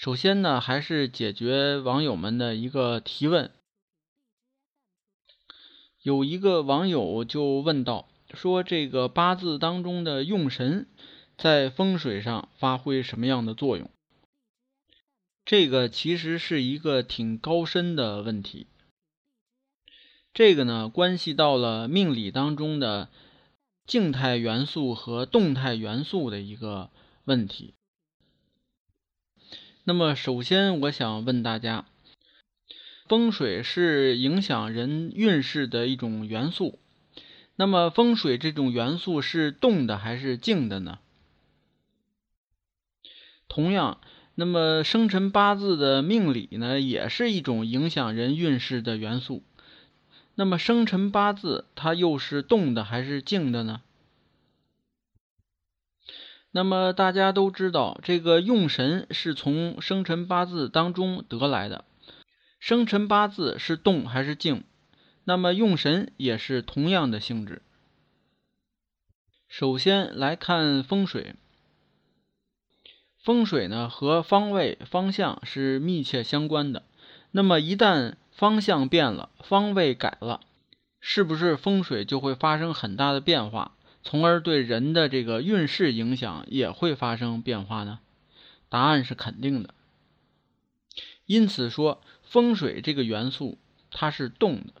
首先呢，还是解决网友们的一个提问。有一个网友就问到，说这个八字当中的用神在风水上发挥什么样的作用？这个其实是一个挺高深的问题。这个呢，关系到了命理当中的静态元素和动态元素的一个问题。那么，首先我想问大家，风水是影响人运势的一种元素。那么，风水这种元素是动的还是静的呢？同样，那么生辰八字的命理呢，也是一种影响人运势的元素。那么，生辰八字它又是动的还是静的呢？那么大家都知道，这个用神是从生辰八字当中得来的。生辰八字是动还是静？那么用神也是同样的性质。首先来看风水，风水呢和方位方向是密切相关的。那么一旦方向变了，方位改了，是不是风水就会发生很大的变化？从而对人的这个运势影响也会发生变化呢？答案是肯定的。因此说，风水这个元素它是动的，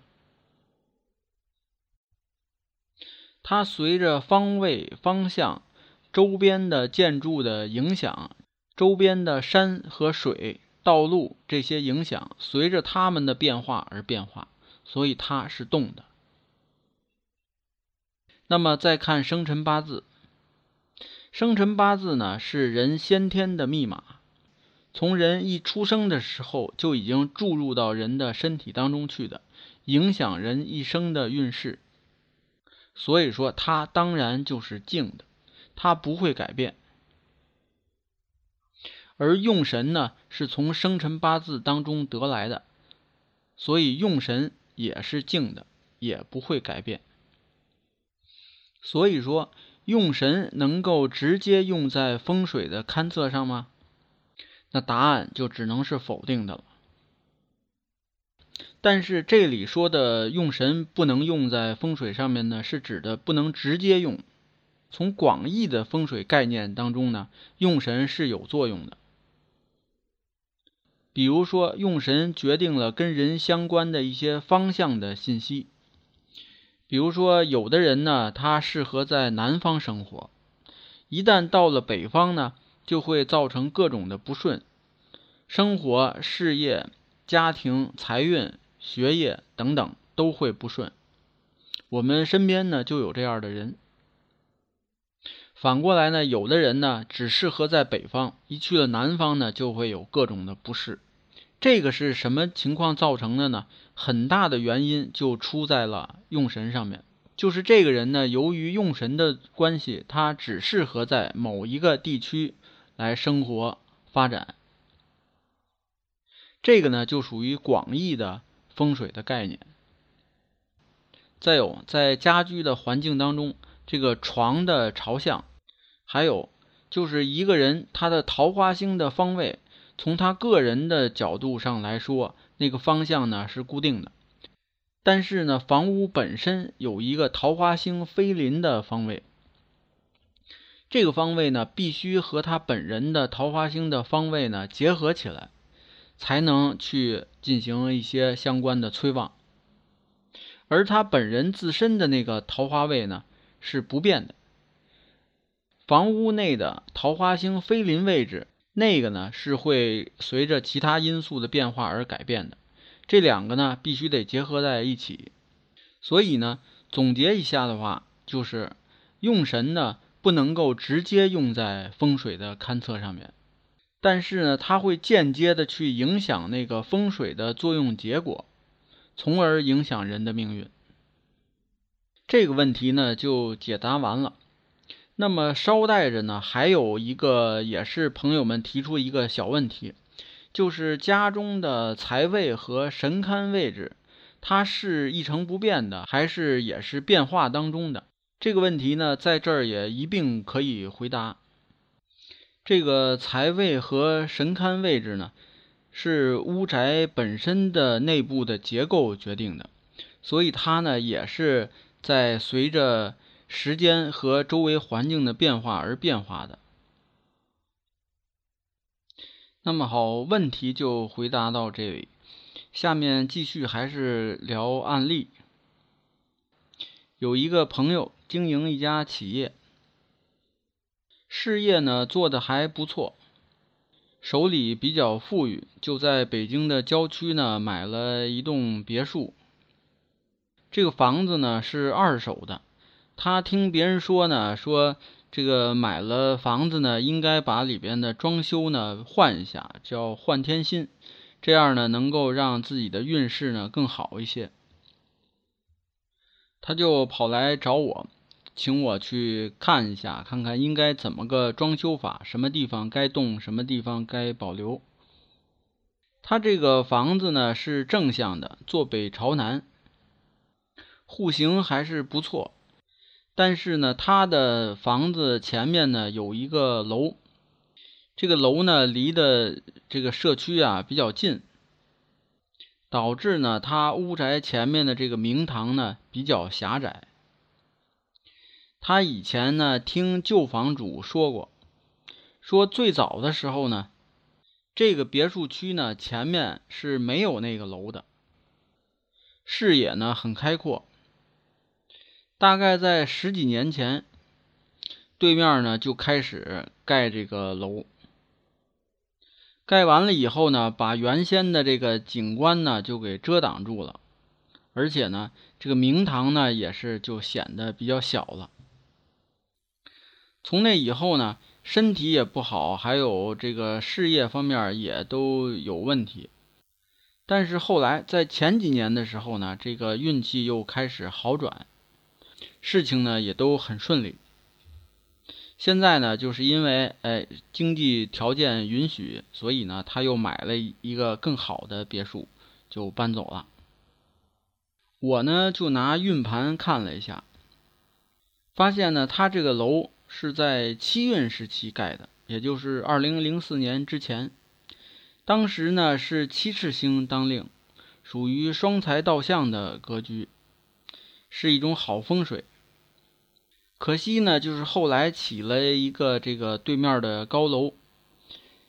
它随着方位、方向、周边的建筑的影响、周边的山和水、道路这些影响，随着它们的变化而变化，所以它是动的。那么再看生辰八字，生辰八字呢是人先天的密码，从人一出生的时候就已经注入到人的身体当中去的，影响人一生的运势。所以说它当然就是静的，它不会改变。而用神呢是从生辰八字当中得来的，所以用神也是静的，也不会改变。所以说，用神能够直接用在风水的勘测上吗？那答案就只能是否定的了。但是这里说的用神不能用在风水上面呢，是指的不能直接用。从广义的风水概念当中呢，用神是有作用的。比如说，用神决定了跟人相关的一些方向的信息。比如说，有的人呢，他适合在南方生活，一旦到了北方呢，就会造成各种的不顺，生活、事业、家庭、财运、学业等等都会不顺。我们身边呢就有这样的人。反过来呢，有的人呢只适合在北方，一去了南方呢，就会有各种的不适。这个是什么情况造成的呢？很大的原因就出在了用神上面，就是这个人呢，由于用神的关系，他只适合在某一个地区来生活发展。这个呢，就属于广义的风水的概念。再有，在家居的环境当中，这个床的朝向，还有就是一个人他的桃花星的方位。从他个人的角度上来说，那个方向呢是固定的，但是呢，房屋本身有一个桃花星飞临的方位，这个方位呢必须和他本人的桃花星的方位呢结合起来，才能去进行一些相关的催旺，而他本人自身的那个桃花位呢是不变的，房屋内的桃花星飞临位置。那个呢是会随着其他因素的变化而改变的，这两个呢必须得结合在一起。所以呢，总结一下的话，就是用神呢不能够直接用在风水的勘测上面，但是呢，它会间接的去影响那个风水的作用结果，从而影响人的命运。这个问题呢就解答完了。那么捎带着呢，还有一个也是朋友们提出一个小问题，就是家中的财位和神龛位置，它是一成不变的，还是也是变化当中的？这个问题呢，在这儿也一并可以回答。这个财位和神龛位置呢，是屋宅本身的内部的结构决定的，所以它呢也是。在随着时间和周围环境的变化而变化的。那么好，问题就回答到这里。下面继续还是聊案例。有一个朋友经营一家企业，事业呢做的还不错，手里比较富裕，就在北京的郊区呢买了一栋别墅。这个房子呢是二手的，他听别人说呢，说这个买了房子呢，应该把里边的装修呢换一下，叫换天新，这样呢能够让自己的运势呢更好一些。他就跑来找我，请我去看一下，看看应该怎么个装修法，什么地方该动，什么地方该保留。他这个房子呢是正向的，坐北朝南。户型还是不错，但是呢，他的房子前面呢有一个楼，这个楼呢离的这个社区啊比较近，导致呢他屋宅前面的这个明堂呢比较狭窄。他以前呢听旧房主说过，说最早的时候呢，这个别墅区呢前面是没有那个楼的，视野呢很开阔。大概在十几年前，对面呢就开始盖这个楼。盖完了以后呢，把原先的这个景观呢就给遮挡住了，而且呢，这个明堂呢也是就显得比较小了。从那以后呢，身体也不好，还有这个事业方面也都有问题。但是后来在前几年的时候呢，这个运气又开始好转。事情呢也都很顺利。现在呢，就是因为哎经济条件允许，所以呢他又买了一个更好的别墅，就搬走了。我呢就拿运盘看了一下，发现呢他这个楼是在七运时期盖的，也就是二零零四年之前。当时呢是七赤星当令，属于双财倒向的格局。是一种好风水，可惜呢，就是后来起了一个这个对面的高楼，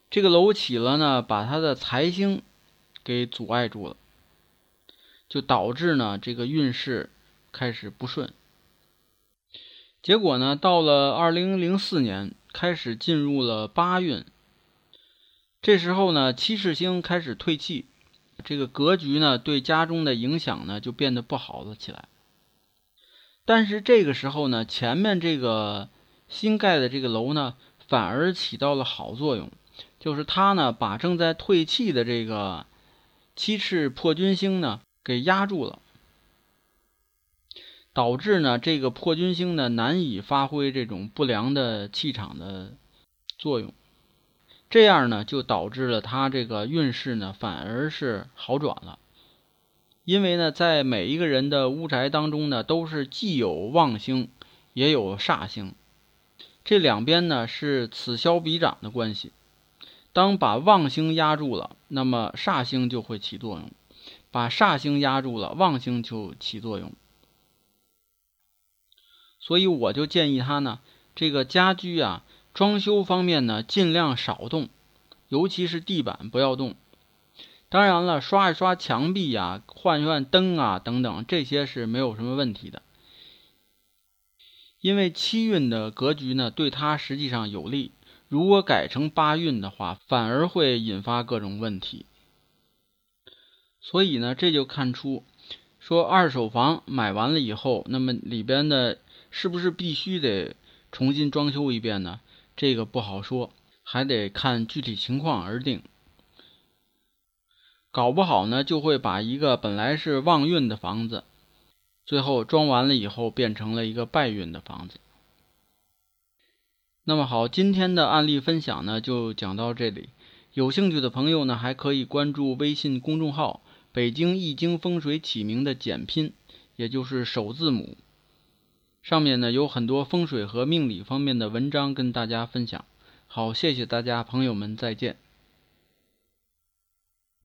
这个楼起了呢，把他的财星给阻碍住了，就导致呢这个运势开始不顺。结果呢，到了二零零四年，开始进入了八运，这时候呢，七世星开始退气，这个格局呢，对家中的影响呢，就变得不好了起来。但是这个时候呢，前面这个新盖的这个楼呢，反而起到了好作用，就是它呢把正在退气的这个七赤破军星呢给压住了，导致呢这个破军星呢难以发挥这种不良的气场的作用，这样呢就导致了它这个运势呢反而是好转了。因为呢，在每一个人的屋宅当中呢，都是既有旺星，也有煞星，这两边呢是此消彼长的关系。当把旺星压住了，那么煞星就会起作用；把煞星压住了，旺星就起作用。所以我就建议他呢，这个家居啊，装修方面呢，尽量少动，尤其是地板不要动。当然了，刷一刷墙壁呀，换一换灯啊，等等，这些是没有什么问题的。因为七运的格局呢，对它实际上有利。如果改成八运的话，反而会引发各种问题。所以呢，这就看出，说二手房买完了以后，那么里边的是不是必须得重新装修一遍呢？这个不好说，还得看具体情况而定。搞不好呢，就会把一个本来是旺运的房子，最后装完了以后变成了一个败运的房子。那么好，今天的案例分享呢就讲到这里。有兴趣的朋友呢，还可以关注微信公众号“北京易经风水起名”的简拼，也就是首字母。上面呢有很多风水和命理方面的文章跟大家分享。好，谢谢大家，朋友们再见。